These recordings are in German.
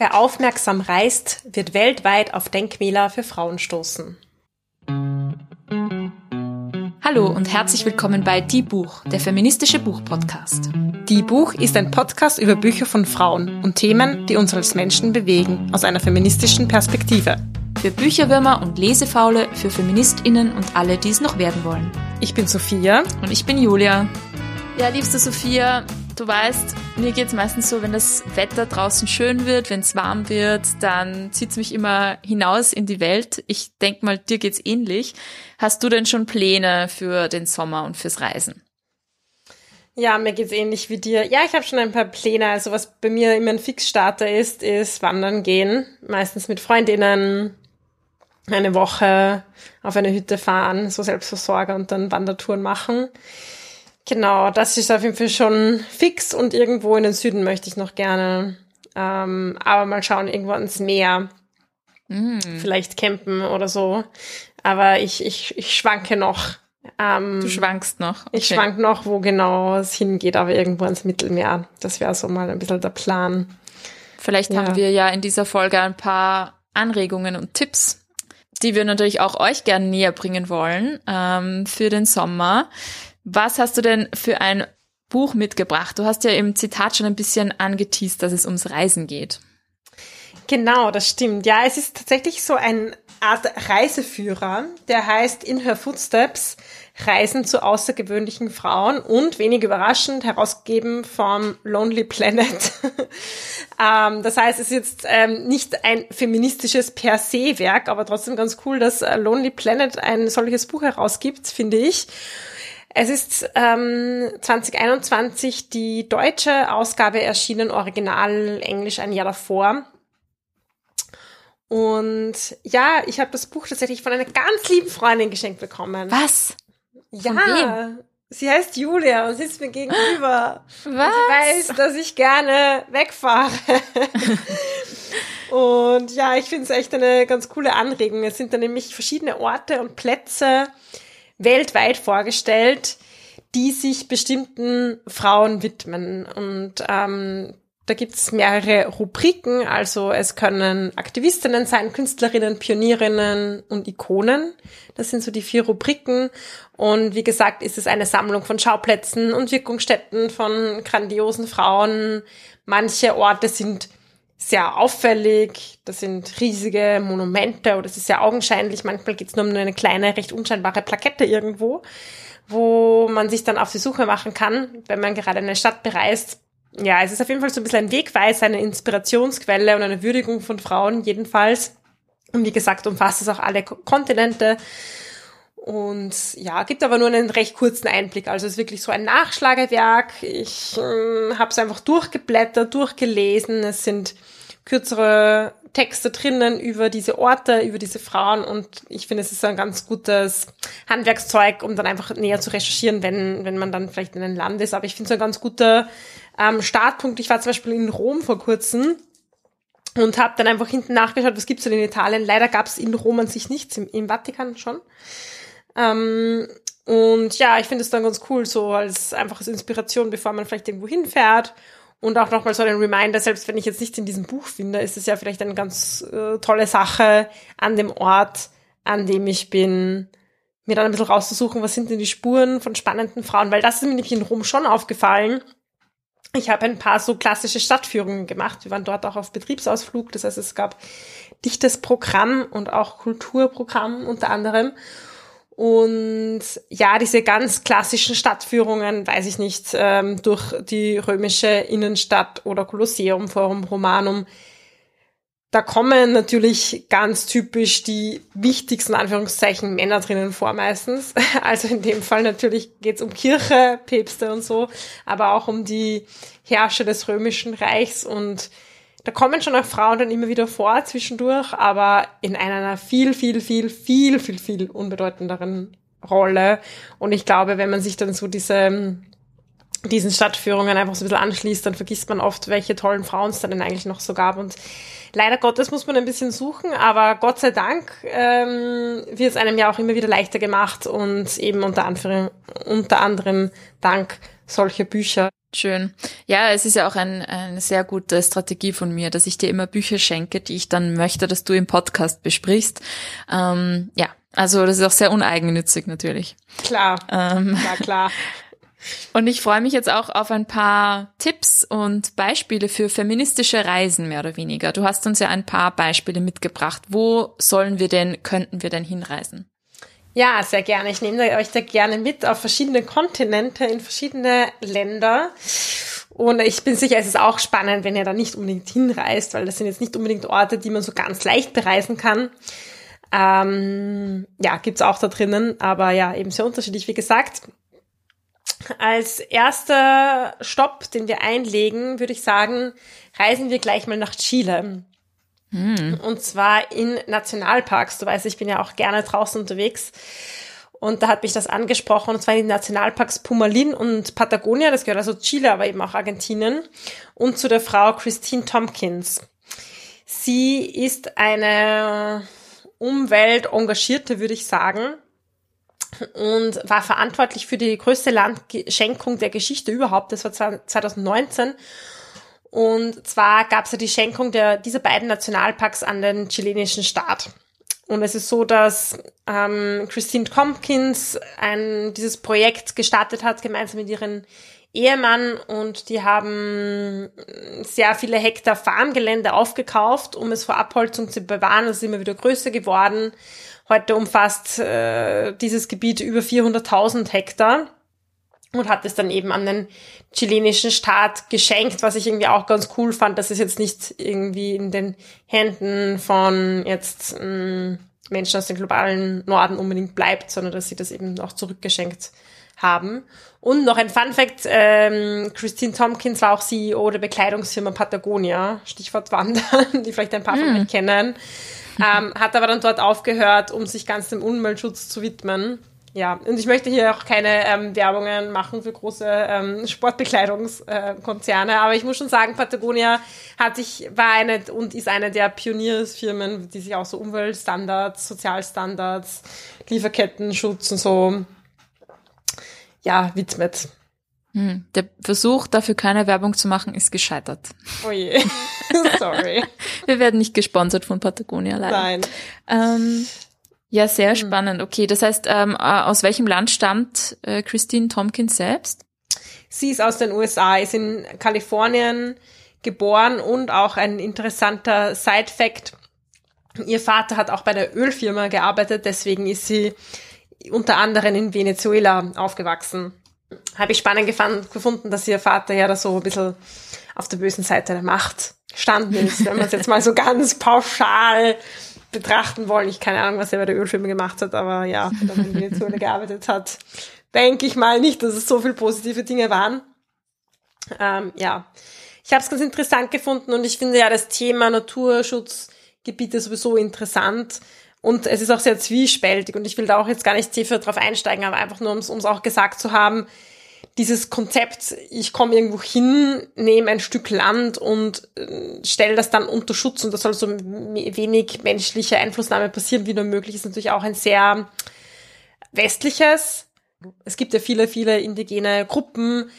Wer aufmerksam reist, wird weltweit auf Denkmäler für Frauen stoßen. Hallo und herzlich willkommen bei Die Buch, der feministische Buchpodcast. Die Buch ist ein Podcast über Bücher von Frauen und Themen, die uns als Menschen bewegen, aus einer feministischen Perspektive. Für Bücherwürmer und Lesefaule, für FeministInnen und alle, die es noch werden wollen. Ich bin Sophia. Und ich bin Julia. Ja, liebste Sophia, Du weißt, mir geht's meistens so, wenn das Wetter draußen schön wird, wenn es warm wird, dann zieht's mich immer hinaus in die Welt. Ich denk mal, dir geht's ähnlich. Hast du denn schon Pläne für den Sommer und fürs Reisen? Ja, mir geht's ähnlich wie dir. Ja, ich habe schon ein paar Pläne. Also was bei mir immer ein Fixstarter ist, ist wandern gehen. Meistens mit Freundinnen eine Woche auf eine Hütte fahren, so Selbstversorger und dann Wandertouren machen. Genau, das ist auf jeden Fall schon fix und irgendwo in den Süden möchte ich noch gerne. Ähm, aber mal schauen, irgendwo ans Meer. Mm. Vielleicht campen oder so. Aber ich, ich, ich schwanke noch. Ähm, du schwankst noch. Okay. Ich schwank noch, wo genau es hingeht, aber irgendwo ans Mittelmeer. Das wäre so mal ein bisschen der Plan. Vielleicht ja. haben wir ja in dieser Folge ein paar Anregungen und Tipps, die wir natürlich auch euch gerne näher bringen wollen ähm, für den Sommer. Was hast du denn für ein Buch mitgebracht? Du hast ja im Zitat schon ein bisschen angeteased, dass es ums Reisen geht. Genau, das stimmt. Ja, es ist tatsächlich so eine Art Reiseführer, der heißt In Her Footsteps, Reisen zu außergewöhnlichen Frauen und wenig überraschend herausgegeben vom Lonely Planet. ähm, das heißt, es ist jetzt ähm, nicht ein feministisches per se Werk, aber trotzdem ganz cool, dass äh, Lonely Planet ein solches Buch herausgibt, finde ich. Es ist ähm, 2021 die deutsche Ausgabe erschienen, original Englisch ein Jahr davor. Und ja, ich habe das Buch tatsächlich von einer ganz lieben Freundin geschenkt bekommen. Was? Ja. Sie heißt Julia und sitzt mir gegenüber. Was? Und sie weiß, dass ich gerne wegfahre. und ja, ich finde es echt eine ganz coole Anregung. Es sind dann nämlich verschiedene Orte und Plätze, weltweit vorgestellt, die sich bestimmten Frauen widmen. Und ähm, da gibt's mehrere Rubriken, also es können Aktivistinnen sein, Künstlerinnen, Pionierinnen und Ikonen. Das sind so die vier Rubriken. Und wie gesagt, ist es eine Sammlung von Schauplätzen und Wirkungsstätten von grandiosen Frauen. Manche Orte sind sehr auffällig. Das sind riesige Monumente oder es ist sehr augenscheinlich. Manchmal geht es nur um eine kleine, recht unscheinbare Plakette irgendwo, wo man sich dann auf die Suche machen kann, wenn man gerade eine Stadt bereist. Ja, es ist auf jeden Fall so ein bisschen ein Wegweiser, eine Inspirationsquelle und eine Würdigung von Frauen jedenfalls. Und wie gesagt, umfasst es auch alle Kontinente. Und ja, gibt aber nur einen recht kurzen Einblick. Also es ist wirklich so ein Nachschlagewerk. Ich äh, habe es einfach durchgeblättert, durchgelesen. Es sind kürzere Texte drinnen über diese Orte, über diese Frauen und ich finde, es ist ein ganz gutes Handwerkszeug, um dann einfach näher zu recherchieren, wenn, wenn man dann vielleicht in ein Land ist. Aber ich finde es ein ganz guter ähm, Startpunkt. Ich war zum Beispiel in Rom vor kurzem und habe dann einfach hinten nachgeschaut, was gibt's denn in Italien. Leider gab es in Rom an sich nichts, im, im Vatikan schon. Ähm, und ja, ich finde es dann ganz cool, so als einfaches Inspiration, bevor man vielleicht irgendwo hinfährt. Und auch nochmal so ein Reminder, selbst wenn ich jetzt nichts in diesem Buch finde, ist es ja vielleicht eine ganz äh, tolle Sache an dem Ort, an dem ich bin, mir dann ein bisschen rauszusuchen, was sind denn die Spuren von spannenden Frauen, weil das ist mir nämlich in Rom schon aufgefallen. Ich habe ein paar so klassische Stadtführungen gemacht. Wir waren dort auch auf Betriebsausflug. Das heißt, es gab dichtes Programm und auch Kulturprogramm unter anderem. Und ja, diese ganz klassischen Stadtführungen, weiß ich nicht, ähm, durch die römische Innenstadt oder Kolosseum, Forum Romanum, da kommen natürlich ganz typisch die wichtigsten Anführungszeichen Männer drinnen vor meistens. Also in dem Fall natürlich geht's um Kirche, Päpste und so, aber auch um die Herrscher des römischen Reichs und da kommen schon auch Frauen dann immer wieder vor zwischendurch, aber in einer viel, viel, viel, viel, viel, viel unbedeutenderen Rolle. Und ich glaube, wenn man sich dann so diese, diesen Stadtführungen einfach so ein bisschen anschließt, dann vergisst man oft, welche tollen Frauen es da denn eigentlich noch so gab. Und leider Gottes muss man ein bisschen suchen, aber Gott sei Dank ähm, wird es einem ja auch immer wieder leichter gemacht und eben unter, unter anderem dank solcher Bücher. Schön. Ja, es ist ja auch ein, eine sehr gute Strategie von mir, dass ich dir immer Bücher schenke, die ich dann möchte, dass du im Podcast besprichst. Ähm, ja, also das ist auch sehr uneigennützig natürlich. Klar, ähm, klar, klar. Und ich freue mich jetzt auch auf ein paar Tipps und Beispiele für feministische Reisen, mehr oder weniger. Du hast uns ja ein paar Beispiele mitgebracht. Wo sollen wir denn, könnten wir denn hinreisen? Ja, sehr gerne. Ich nehme euch da gerne mit auf verschiedene Kontinente, in verschiedene Länder. Und ich bin sicher, es ist auch spannend, wenn ihr da nicht unbedingt hinreist, weil das sind jetzt nicht unbedingt Orte, die man so ganz leicht bereisen kann. Ähm, ja, gibt's auch da drinnen, aber ja, eben sehr unterschiedlich, wie gesagt. Als erster Stopp, den wir einlegen, würde ich sagen, reisen wir gleich mal nach Chile. Hm. Und zwar in Nationalparks. Du weißt, ich bin ja auch gerne draußen unterwegs. Und da hat mich das angesprochen, und zwar in den Nationalparks Pumalin und Patagonia, das gehört also Chile, aber eben auch Argentinien, und zu der Frau Christine Tompkins. Sie ist eine Umweltengagierte, würde ich sagen, und war verantwortlich für die größte Landschenkung der Geschichte überhaupt. Das war 2019. Und zwar gab es ja die Schenkung der, dieser beiden Nationalparks an den chilenischen Staat. Und es ist so, dass ähm, Christine Tompkins ein, dieses Projekt gestartet hat, gemeinsam mit ihren Ehemann und die haben sehr viele Hektar Farmgelände aufgekauft, um es vor Abholzung zu bewahren. Es ist immer wieder größer geworden. Heute umfasst äh, dieses Gebiet über 400.000 Hektar und hat es dann eben an den chilenischen Staat geschenkt, was ich irgendwie auch ganz cool fand, dass es jetzt nicht irgendwie in den Händen von jetzt ähm, Menschen aus dem globalen Norden unbedingt bleibt, sondern dass sie das eben auch zurückgeschenkt haben. Und noch ein Fun Fact, ähm, Christine Tompkins war auch CEO der Bekleidungsfirma Patagonia, Stichwort Wandern, die vielleicht ein paar von hm. euch kennen, ähm, hat aber dann dort aufgehört, um sich ganz dem Umweltschutz zu widmen. Ja, und ich möchte hier auch keine ähm, Werbungen machen für große ähm, Sportbekleidungskonzerne, äh, aber ich muss schon sagen, Patagonia hat sich, war eine und ist eine der Pioniersfirmen, die sich auch so Umweltstandards, Sozialstandards, Lieferkettenschutz und so, ja, widmet. Hm, der Versuch, dafür keine Werbung zu machen, ist gescheitert. Oh je, sorry. Wir werden nicht gesponsert von Patagonia, leider. Nein. Ähm, ja, sehr hm. spannend. Okay, das heißt, ähm, äh, aus welchem Land stammt äh, Christine Tompkins selbst? Sie ist aus den USA, ist in Kalifornien geboren und auch ein interessanter Side-Fact. Ihr Vater hat auch bei der Ölfirma gearbeitet, deswegen ist sie unter anderem in Venezuela aufgewachsen. Habe ich spannend gefunden, dass ihr Vater ja da so ein bisschen auf der bösen Seite der Macht standen ist, wenn man es jetzt mal so ganz pauschal betrachten wollen. Ich keine Ahnung, was er bei der Ölfirma gemacht hat, aber ja, wenn er in Venezuela gearbeitet hat, denke ich mal nicht, dass es so viele positive Dinge waren. Ähm, ja, ich habe es ganz interessant gefunden und ich finde ja das Thema Naturschutzgebiete sowieso interessant. Und es ist auch sehr zwiespältig und ich will da auch jetzt gar nicht tiefer drauf einsteigen, aber einfach nur, um es auch gesagt zu haben, dieses Konzept, ich komme irgendwo hin, nehme ein Stück Land und äh, stelle das dann unter Schutz und da soll so wenig menschliche Einflussnahme passieren, wie nur möglich, ist natürlich auch ein sehr westliches. Es gibt ja viele, viele indigene Gruppen,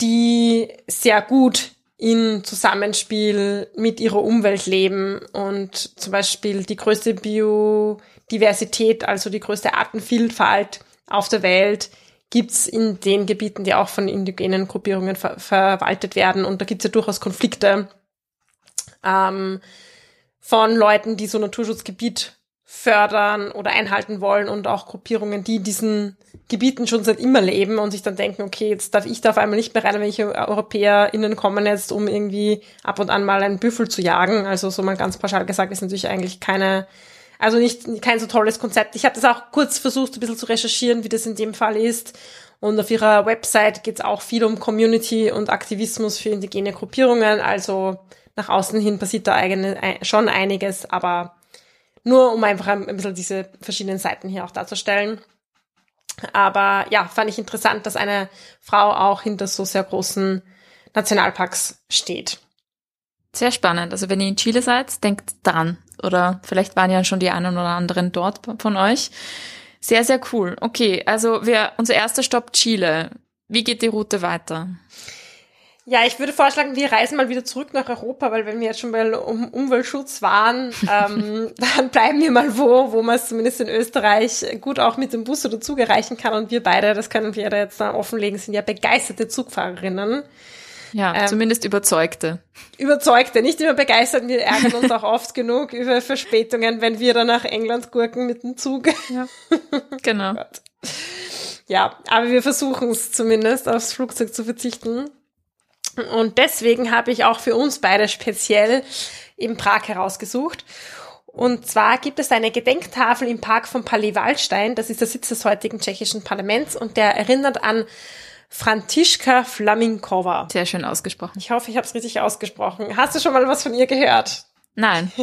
die sehr gut in Zusammenspiel mit ihrer Umwelt leben und zum Beispiel die größte Biodiversität, also die größte Artenvielfalt auf der Welt, gibt's in den Gebieten, die auch von indigenen Gruppierungen ver verwaltet werden. Und da gibt's ja durchaus Konflikte ähm, von Leuten, die so Naturschutzgebiet fördern oder einhalten wollen und auch Gruppierungen, die in diesen Gebieten schon seit immer leben und sich dann denken, okay, jetzt darf ich da auf einmal nicht mehr rein, welche EuropäerInnen kommen jetzt, um irgendwie ab und an mal einen Büffel zu jagen. Also so mal ganz pauschal gesagt, ist natürlich eigentlich keine also nicht kein so tolles Konzept. Ich habe das auch kurz versucht, ein bisschen zu recherchieren, wie das in dem Fall ist. Und auf ihrer Website geht es auch viel um Community und Aktivismus für indigene Gruppierungen. Also nach außen hin passiert da eigene, schon einiges, aber nur um einfach ein bisschen diese verschiedenen Seiten hier auch darzustellen. Aber ja, fand ich interessant, dass eine Frau auch hinter so sehr großen Nationalparks steht. Sehr spannend. Also wenn ihr in Chile seid, denkt dran. Oder vielleicht waren ja schon die einen oder anderen dort von euch. Sehr, sehr cool. Okay, also wir, unser erster Stopp Chile. wie geht die Route weiter? Ja, ich würde vorschlagen, wir reisen mal wieder zurück nach Europa, weil wenn wir jetzt schon mal um Umweltschutz waren, ähm, dann bleiben wir mal wo, wo man es zumindest in Österreich gut auch mit dem Bus oder Zug erreichen kann. Und wir beide, das können wir da jetzt offenlegen, sind ja begeisterte Zugfahrerinnen. Ja, ähm, zumindest überzeugte. Überzeugte, nicht immer begeistert. Wir ärgern uns auch oft genug über Verspätungen, wenn wir dann nach England gurken mit dem Zug. Ja, genau. oh ja, aber wir versuchen es zumindest, aufs Flugzeug zu verzichten. Und deswegen habe ich auch für uns beide speziell eben Prag herausgesucht. Und zwar gibt es eine Gedenktafel im Park von Palais Wallstein. Das ist der Sitz des heutigen tschechischen Parlaments und der erinnert an Františka Flaminkova. Sehr schön ausgesprochen. Ich hoffe, ich habe es richtig ausgesprochen. Hast du schon mal was von ihr gehört? Nein.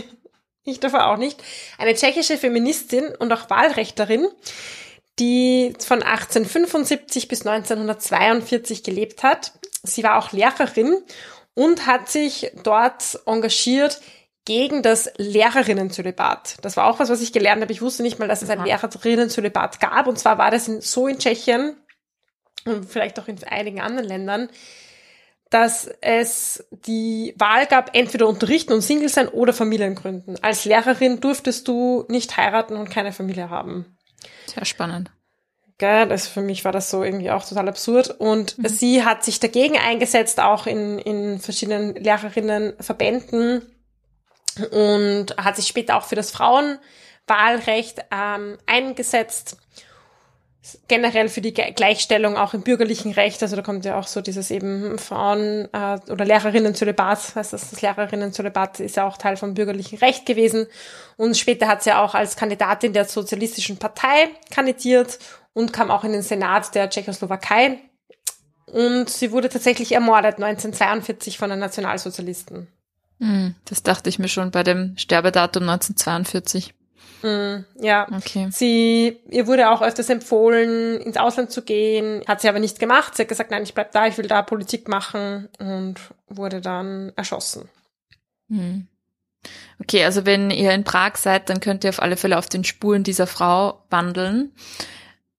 Ich davor auch nicht. Eine tschechische Feministin und auch Wahlrechterin, die von 1875 bis 1942 gelebt hat Sie war auch Lehrerin und hat sich dort engagiert gegen das Lehrerinnenzölibat. Das war auch was, was ich gelernt habe. Ich wusste nicht mal, dass es ein Lehrerinnenzölibat gab. Und zwar war das in, so in Tschechien und vielleicht auch in einigen anderen Ländern, dass es die Wahl gab, entweder unterrichten und Single sein oder Familien gründen. Als Lehrerin durftest du nicht heiraten und keine Familie haben. Sehr spannend. Gell? Das für mich war das so irgendwie auch total absurd. Und mhm. sie hat sich dagegen eingesetzt, auch in, in verschiedenen Lehrerinnenverbänden und hat sich später auch für das Frauenwahlrecht ähm, eingesetzt. Generell für die Gleichstellung auch im bürgerlichen Recht, also da kommt ja auch so dieses eben Frauen- äh, oder Lehrerinnen-Zölibat, heißt das, das Lehrerinnen-Zölibat ist ja auch Teil vom bürgerlichen Recht gewesen. Und später hat sie ja auch als Kandidatin der Sozialistischen Partei kandidiert und kam auch in den Senat der Tschechoslowakei. Und sie wurde tatsächlich ermordet 1942 von den Nationalsozialisten. Hm, das dachte ich mir schon bei dem Sterbedatum 1942. Mm, ja, okay. sie, ihr wurde auch öfters empfohlen, ins Ausland zu gehen, hat sie aber nicht gemacht. Sie hat gesagt, nein, ich bleib da, ich will da Politik machen und wurde dann erschossen. Hm. Okay, also wenn ihr in Prag seid, dann könnt ihr auf alle Fälle auf den Spuren dieser Frau wandeln.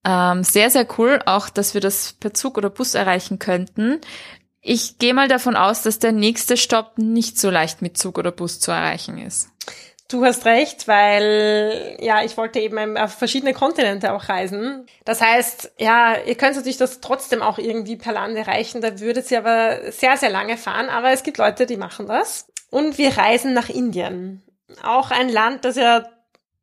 Ähm, sehr, sehr cool, auch dass wir das per Zug oder Bus erreichen könnten. Ich gehe mal davon aus, dass der nächste Stopp nicht so leicht mit Zug oder Bus zu erreichen ist. Du hast recht, weil ja, ich wollte eben auf verschiedene Kontinente auch reisen. Das heißt, ja, ihr könnt natürlich das trotzdem auch irgendwie per Land erreichen, da würdet ihr aber sehr, sehr lange fahren, aber es gibt Leute, die machen das. Und wir reisen nach Indien. Auch ein Land, das ja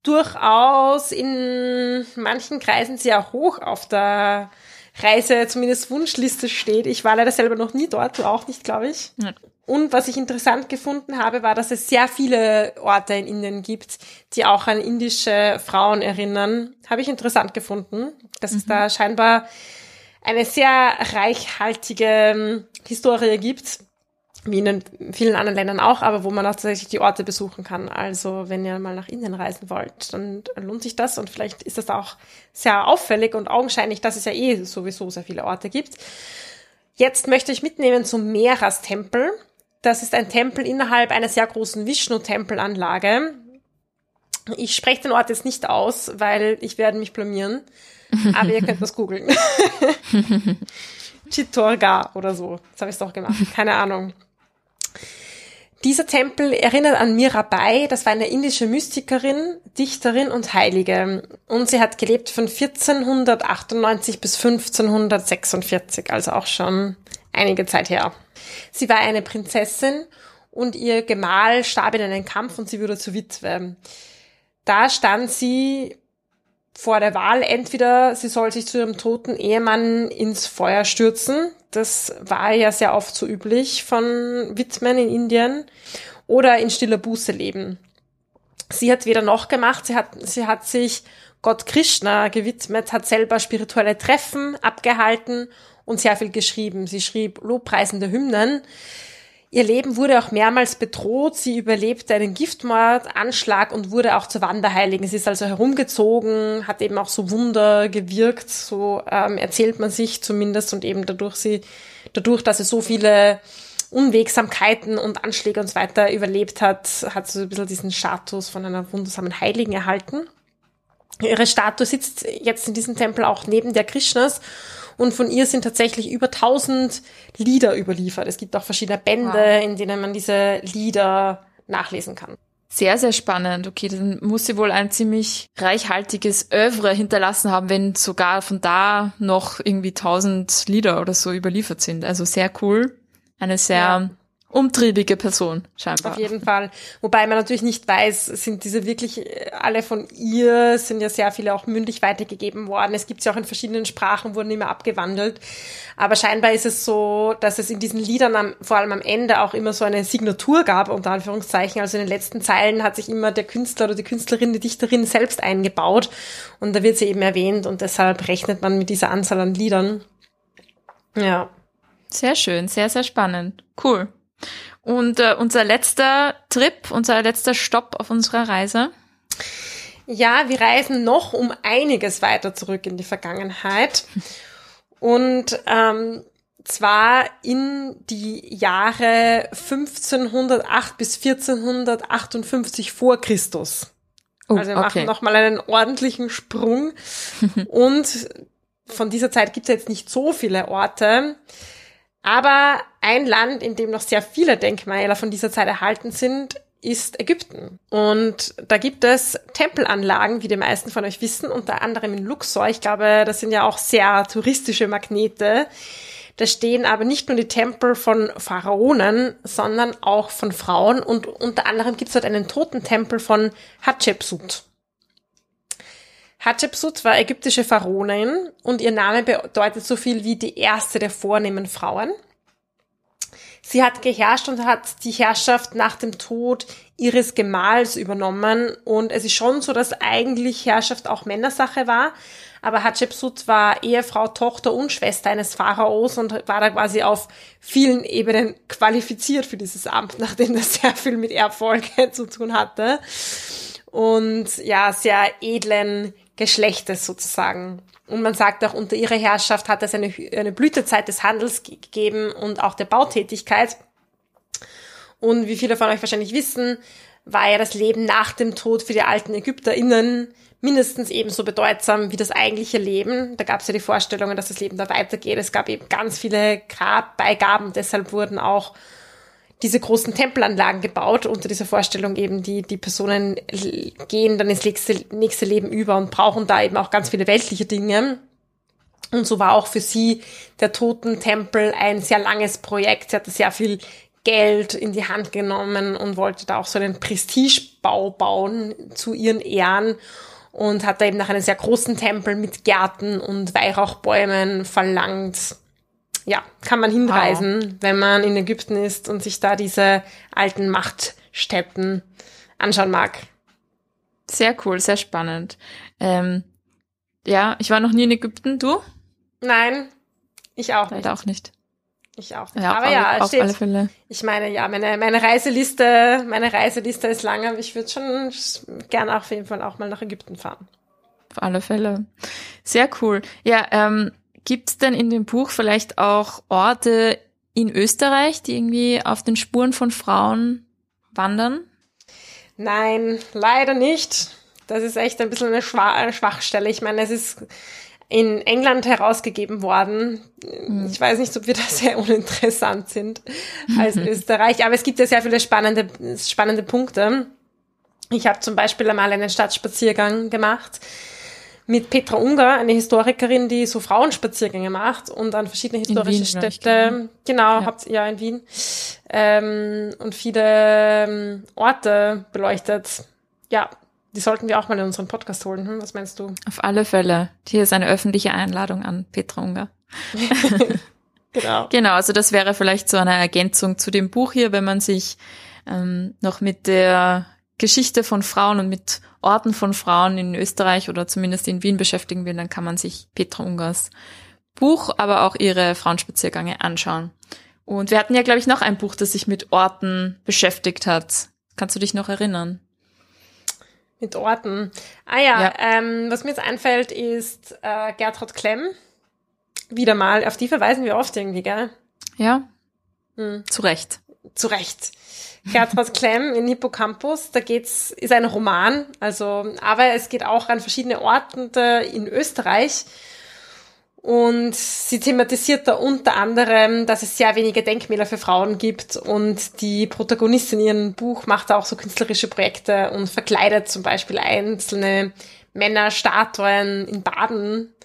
durchaus in manchen Kreisen sehr hoch auf der Reise, zumindest Wunschliste steht. Ich war leider selber noch nie dort, du auch nicht, glaube ich. Ja. Und was ich interessant gefunden habe, war, dass es sehr viele Orte in Indien gibt, die auch an indische Frauen erinnern. Habe ich interessant gefunden, dass mhm. es da scheinbar eine sehr reichhaltige Historie gibt wie in vielen anderen Ländern auch, aber wo man auch tatsächlich die Orte besuchen kann. Also wenn ihr mal nach Indien reisen wollt, dann lohnt sich das und vielleicht ist das auch sehr auffällig und augenscheinlich, dass es ja eh sowieso sehr viele Orte gibt. Jetzt möchte ich mitnehmen zum Meras Tempel. Das ist ein Tempel innerhalb einer sehr großen Vishnu-Tempelanlage. Ich spreche den Ort jetzt nicht aus, weil ich werde mich blamieren. Aber ihr könnt das googeln. Chittorga oder so. Das habe ich doch gemacht. Keine Ahnung. Dieser Tempel erinnert an Mirabai, das war eine indische Mystikerin, Dichterin und Heilige. Und sie hat gelebt von 1498 bis 1546, also auch schon einige Zeit her. Sie war eine Prinzessin und ihr Gemahl starb in einem Kampf und sie wurde zur Witwe. Da stand sie vor der Wahl entweder sie soll sich zu ihrem toten Ehemann ins Feuer stürzen, das war ja sehr oft so üblich von Witwen in Indien, oder in stiller Buße leben. Sie hat weder noch gemacht, sie hat, sie hat sich Gott Krishna gewidmet, hat selber spirituelle Treffen abgehalten und sehr viel geschrieben. Sie schrieb lobpreisende Hymnen. Ihr Leben wurde auch mehrmals bedroht. Sie überlebte einen Giftmordanschlag und wurde auch zur Wanderheiligen. Sie ist also herumgezogen, hat eben auch so Wunder gewirkt, so ähm, erzählt man sich zumindest und eben dadurch sie, dadurch, dass sie so viele Unwegsamkeiten und Anschläge und so weiter überlebt hat, hat sie so ein bisschen diesen Status von einer wundersamen Heiligen erhalten. Ihre Statue sitzt jetzt in diesem Tempel auch neben der Krishnas Und von ihr sind tatsächlich über 1000 Lieder überliefert. Es gibt auch verschiedene Bände, wow. in denen man diese Lieder nachlesen kann. Sehr, sehr spannend. Okay, dann muss sie wohl ein ziemlich reichhaltiges Övre hinterlassen haben, wenn sogar von da noch irgendwie 1000 Lieder oder so überliefert sind. Also sehr cool. Eine sehr ja umtriebige Person, scheinbar. Auf jeden Fall. Wobei man natürlich nicht weiß, sind diese wirklich äh, alle von ihr, sind ja sehr viele auch mündlich weitergegeben worden. Es gibt sie auch in verschiedenen Sprachen, wurden immer abgewandelt. Aber scheinbar ist es so, dass es in diesen Liedern am, vor allem am Ende auch immer so eine Signatur gab, unter Anführungszeichen. Also in den letzten Zeilen hat sich immer der Künstler oder die Künstlerin, die Dichterin selbst eingebaut. Und da wird sie eben erwähnt und deshalb rechnet man mit dieser Anzahl an Liedern. Ja. Sehr schön, sehr, sehr spannend. Cool. Und äh, unser letzter Trip, unser letzter Stopp auf unserer Reise. Ja, wir reisen noch um einiges weiter zurück in die Vergangenheit. Und ähm, zwar in die Jahre 1508 bis 1458 vor Christus. Oh, also wir okay. machen nochmal einen ordentlichen Sprung. Und von dieser Zeit gibt es jetzt nicht so viele Orte. Aber ein Land, in dem noch sehr viele Denkmäler von dieser Zeit erhalten sind, ist Ägypten. Und da gibt es Tempelanlagen, wie die meisten von euch wissen, unter anderem in Luxor. Ich glaube, das sind ja auch sehr touristische Magnete. Da stehen aber nicht nur die Tempel von Pharaonen, sondern auch von Frauen. Und unter anderem gibt es dort einen Totentempel von Hatschepsut. Hatschepsut war ägyptische Pharaonin und ihr Name bedeutet so viel wie die erste der vornehmen Frauen. Sie hat geherrscht und hat die Herrschaft nach dem Tod ihres Gemahls übernommen. Und es ist schon so, dass eigentlich Herrschaft auch Männersache war. Aber Hatschepsut war Ehefrau, Tochter und Schwester eines Pharaos und war da quasi auf vielen Ebenen qualifiziert für dieses Amt, nachdem das sehr viel mit Erbfolge zu tun hatte. Und ja, sehr edlen Geschlechtes sozusagen. Und man sagt auch, unter ihrer Herrschaft hat es eine, eine Blütezeit des Handels gegeben und auch der Bautätigkeit. Und wie viele von euch wahrscheinlich wissen, war ja das Leben nach dem Tod für die alten ÄgypterInnen mindestens ebenso bedeutsam wie das eigentliche Leben. Da gab es ja die Vorstellungen, dass das Leben da weitergeht. Es gab eben ganz viele Grabbeigaben, deshalb wurden auch diese großen Tempelanlagen gebaut, unter dieser Vorstellung eben, die, die Personen gehen dann ins nächste, nächste Leben über und brauchen da eben auch ganz viele weltliche Dinge. Und so war auch für sie der Totentempel ein sehr langes Projekt. Sie hatte sehr viel Geld in die Hand genommen und wollte da auch so einen Prestigebau bauen zu ihren Ehren und hat da eben nach einem sehr großen Tempel mit Gärten und Weihrauchbäumen verlangt ja, kann man hinreisen, wow. wenn man in Ägypten ist und sich da diese alten Machtstätten anschauen mag. Sehr cool, sehr spannend. Ähm, ja, ich war noch nie in Ägypten. Du? Nein, ich auch nicht. auch nicht. Ich auch nicht. Ja, aber ja, auf steht, alle Fälle. Ich meine, ja, meine, meine Reiseliste, meine Reiseliste ist lang, aber ich würde schon gerne auf jeden Fall auch mal nach Ägypten fahren. Auf alle Fälle. Sehr cool. Ja, ähm, Gibt es denn in dem Buch vielleicht auch Orte in Österreich, die irgendwie auf den Spuren von Frauen wandern? Nein, leider nicht. Das ist echt ein bisschen eine, Schwa eine Schwachstelle. Ich meine, es ist in England herausgegeben worden. Mhm. Ich weiß nicht, ob wir da sehr uninteressant sind als Österreich, aber es gibt ja sehr viele spannende, spannende Punkte. Ich habe zum Beispiel einmal einen Stadtspaziergang gemacht mit Petra Unger, eine Historikerin, die so Frauenspaziergänge macht und an verschiedene historische Wien, Städte, genau, ja. habt ja in Wien, ähm, und viele ähm, Orte beleuchtet. Ja, die sollten wir auch mal in unseren Podcast holen. Hm? Was meinst du? Auf alle Fälle. Hier ist eine öffentliche Einladung an Petra Unger. genau. Genau, also das wäre vielleicht so eine Ergänzung zu dem Buch hier, wenn man sich ähm, noch mit der Geschichte von Frauen und mit Orten von Frauen in Österreich oder zumindest in Wien beschäftigen will, dann kann man sich Petra Ungers Buch, aber auch ihre Frauenspaziergänge anschauen. Und wir hatten ja, glaube ich, noch ein Buch, das sich mit Orten beschäftigt hat. Kannst du dich noch erinnern? Mit Orten. Ah ja, ja. Ähm, was mir jetzt einfällt, ist äh, Gertrud Klemm. Wieder mal, auf die verweisen wir oft irgendwie, gell? Ja. Hm. Zu Recht. Zu Recht. Gertrud Klemm in Hippocampus. Da geht's, ist ein Roman, also, aber es geht auch an verschiedene Orte in Österreich. Und sie thematisiert da unter anderem, dass es sehr wenige Denkmäler für Frauen gibt und die Protagonistin in ihrem Buch macht da auch so künstlerische Projekte und verkleidet zum Beispiel einzelne Männerstatuen in Baden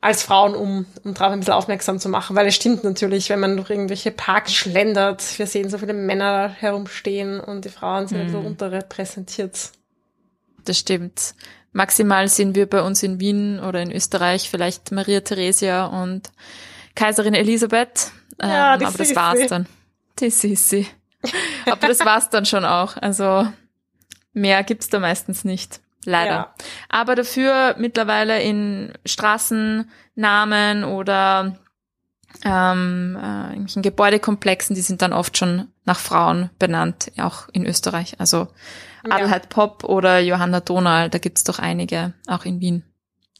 als Frauen, um, um darauf ein bisschen aufmerksam zu machen. Weil es stimmt natürlich, wenn man durch irgendwelche Parks schlendert, wir sehen so viele Männer herumstehen und die Frauen sind mm. so unterrepräsentiert. Das stimmt. Maximal sind wir bei uns in Wien oder in Österreich vielleicht Maria Theresia und Kaiserin Elisabeth. Ja, ähm, aber das war's sie. dann. Die Sissi. aber das war's dann schon auch. Also mehr gibt's da meistens nicht. Leider. Ja. Aber dafür mittlerweile in Straßennamen oder ähm, äh, irgendwelchen Gebäudekomplexen, die sind dann oft schon nach Frauen benannt, auch in Österreich. Also Adelheid Pop oder Johanna Donal, da gibt's doch einige, auch in Wien.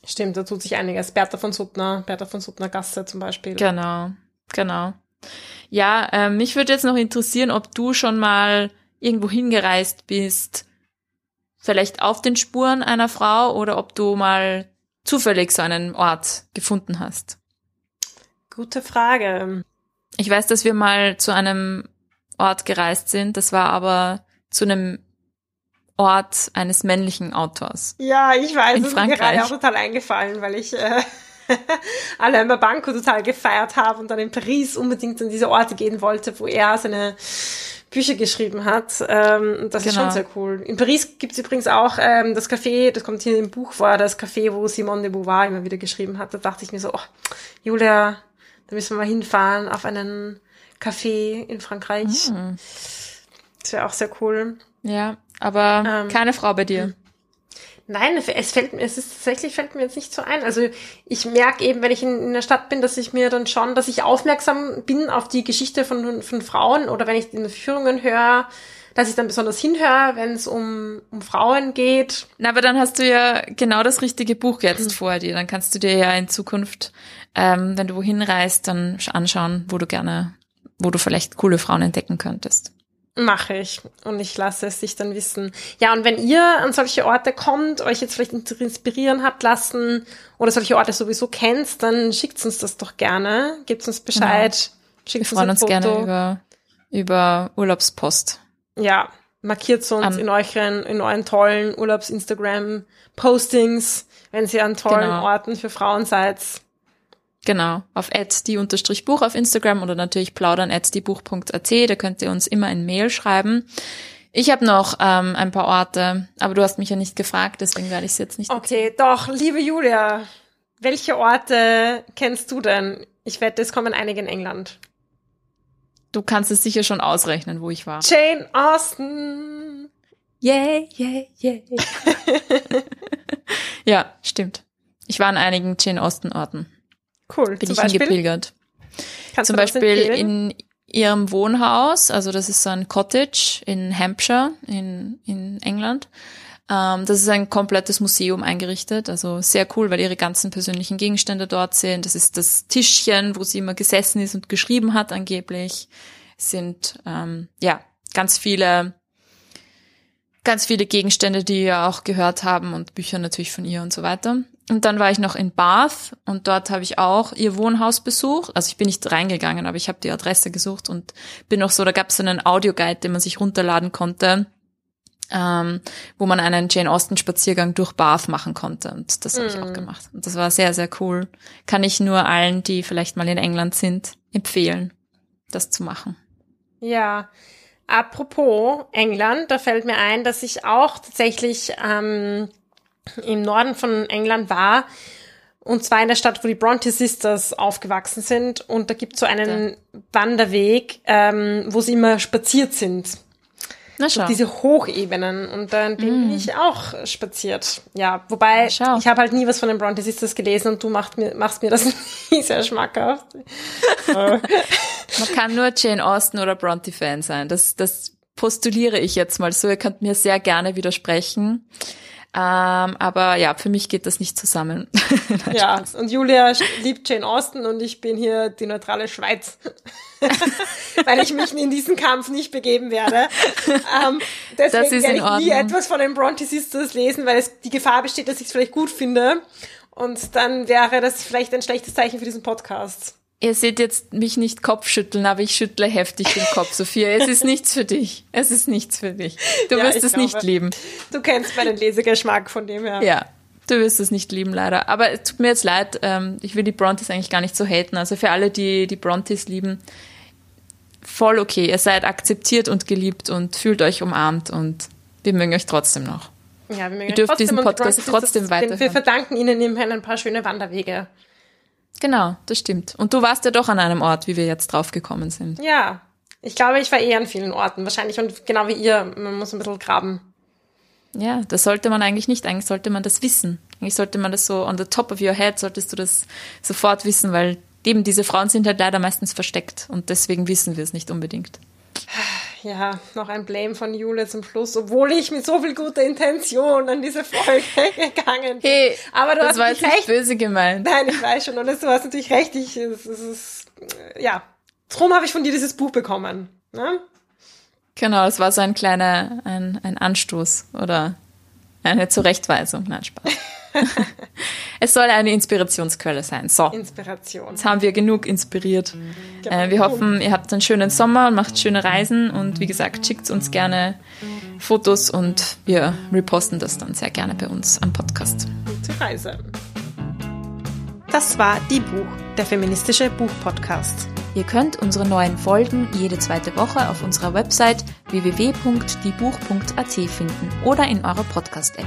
Stimmt, da tut sich einiges. Bertha von Suttner, Bertha von Suttner Gasse zum Beispiel. Genau, genau. Ja, äh, mich würde jetzt noch interessieren, ob du schon mal irgendwo hingereist bist, vielleicht auf den Spuren einer Frau oder ob du mal zufällig so einen Ort gefunden hast. Gute Frage. Ich weiß, dass wir mal zu einem Ort gereist sind. Das war aber zu einem Ort eines männlichen Autors. Ja, ich weiß, das ist mir gerade auch total eingefallen, weil ich äh, Alain Banco total gefeiert habe und dann in Paris unbedingt an diese Orte gehen wollte, wo er seine Bücher geschrieben hat. Ähm, das genau. ist schon genau. sehr cool. In Paris gibt's übrigens auch ähm, das Café, das kommt hier im Buch vor, das Café, wo Simone de Beauvoir immer wieder geschrieben hat. Da dachte ich mir so, oh, Julia, da müssen wir mal hinfahren auf einen Café in Frankreich. Mhm. Das wäre auch sehr cool. Ja, aber ähm, keine Frau bei dir. Nein, es fällt mir, es ist tatsächlich fällt mir jetzt nicht so ein. Also ich merke eben, wenn ich in, in der Stadt bin, dass ich mir dann schon, dass ich aufmerksam bin auf die Geschichte von, von Frauen oder wenn ich in Führungen höre, dass ich dann besonders hinhöre, wenn es um, um Frauen geht. Na, aber dann hast du ja genau das richtige Buch jetzt vor dir. Dann kannst du dir ja in Zukunft, ähm, wenn du wohin reist, dann anschauen, wo du gerne, wo du vielleicht coole Frauen entdecken könntest. Mache ich und ich lasse es sich dann wissen. Ja, und wenn ihr an solche Orte kommt, euch jetzt vielleicht inspirieren habt lassen oder solche Orte sowieso kennt, dann schickt uns das doch gerne. Gebt uns Bescheid. Genau. Schickt Wir freuen uns, uns gerne über, über Urlaubspost. Ja, markiert uns an, in euren, in euren tollen Urlaubs-Instagram-Postings, wenn ihr an tollen genau. Orten für Frauen seid. Genau, auf die unterstrich Buch auf Instagram oder natürlich plaudern at diebuch.at, da könnt ihr uns immer ein Mail schreiben. Ich habe noch ähm, ein paar Orte, aber du hast mich ja nicht gefragt, deswegen werde ich es jetzt nicht. Okay, erzählen. doch, liebe Julia, welche Orte kennst du denn? Ich wette, es kommen einige in England. Du kannst es sicher schon ausrechnen, wo ich war. Jane Austen. Yeah, yeah, yeah. ja, stimmt. Ich war an einigen Jane Austen Orten. Cool. Bin Zum ich Beispiel? hingepilgert. Kannst Zum Beispiel in ihrem Wohnhaus, also das ist so ein Cottage in Hampshire in, in England. Ähm, das ist ein komplettes Museum eingerichtet, also sehr cool, weil ihre ganzen persönlichen Gegenstände dort sind. Das ist das Tischchen, wo sie immer gesessen ist und geschrieben hat angeblich. Es sind ähm, ja ganz viele ganz viele Gegenstände, die wir auch gehört haben und Bücher natürlich von ihr und so weiter. Und dann war ich noch in Bath und dort habe ich auch ihr Wohnhaus besucht. Also ich bin nicht reingegangen, aber ich habe die Adresse gesucht und bin noch so, da gab es so einen Audioguide, den man sich runterladen konnte, ähm, wo man einen Jane Austen Spaziergang durch Bath machen konnte. Und das habe mm. ich auch mm. gemacht. Und das war sehr, sehr cool. Kann ich nur allen, die vielleicht mal in England sind, empfehlen, das zu machen. Ja, Apropos England, da fällt mir ein, dass ich auch tatsächlich ähm, im Norden von England war. Und zwar in der Stadt, wo die Bronte Sisters aufgewachsen sind. Und da gibt es so einen ja. Wanderweg, ähm, wo sie immer spaziert sind. Na schau. diese Hochebenen. Und dann mm. bin ich auch spaziert. Ja, wobei ich habe halt nie was von den Bronte Sisters gelesen und du machst mir, machst mir das nie sehr schmackhaft. Man kann nur Jane Austen oder Bronte-Fan sein. Das, das postuliere ich jetzt mal so. Ihr könnt mir sehr gerne widersprechen. Ähm, aber ja, für mich geht das nicht zusammen. ja, und Julia liebt Jane Austen und ich bin hier die neutrale Schweiz. Weil ich mich in diesen Kampf nicht begeben werde. Ähm, deswegen werde ich nie etwas von den Bronte Sisters lesen, weil es die Gefahr besteht, dass ich es vielleicht gut finde. Und dann wäre das vielleicht ein schlechtes Zeichen für diesen Podcast. Ihr seht jetzt mich nicht Kopfschütteln, aber ich schüttle heftig den Kopf, Sophia. Es ist nichts für dich. Es ist nichts für dich. Du ja, wirst es glaube, nicht lieben. Du kennst meinen Lesegeschmack von dem her. Ja, du wirst es nicht lieben, leider. Aber es tut mir jetzt leid, ähm, ich will die Brontes eigentlich gar nicht so haten. Also für alle, die die Brontes lieben, voll okay. Ihr seid akzeptiert und geliebt und fühlt euch umarmt und wir mögen euch trotzdem noch. Ja, wir mögen Ihr dürft diesen Podcast trotzdem weiter. Wir verdanken ihnen immerhin ein paar schöne Wanderwege. Genau, das stimmt. Und du warst ja doch an einem Ort, wie wir jetzt drauf gekommen sind. Ja, ich glaube, ich war eh an vielen Orten wahrscheinlich und genau wie ihr, man muss ein bisschen graben. Ja, das sollte man eigentlich nicht. Eigentlich sollte man das wissen. Eigentlich sollte man das so on the top of your head, solltest du das sofort wissen, weil eben diese Frauen sind halt leider meistens versteckt und deswegen wissen wir es nicht unbedingt. Ja, noch ein Blame von Jule zum Schluss, obwohl ich mit so viel guter Intention an diese Folge gegangen bin. Hey, aber du das hast war jetzt nicht böse gemeint. Nein, ich weiß schon, und du hast natürlich recht. Ich, es, es ist, ja, drum habe ich von dir dieses Buch bekommen. Ne? Genau, es war so ein kleiner, ein, ein Anstoß oder eine Zurechtweisung. Nein, Spaß. es soll eine Inspirationsquelle sein. So. Inspiration. Jetzt haben wir genug inspiriert. Genau. Äh, wir hoffen, ihr habt einen schönen Sommer und macht schöne Reisen und wie gesagt, schickt uns gerne Fotos und wir reposten das dann sehr gerne bei uns am Podcast. Gute Reise. Das war Die Buch, der feministische Buchpodcast. Ihr könnt unsere neuen Folgen jede zweite Woche auf unserer Website www.diebuch.at finden oder in eurer Podcast-App.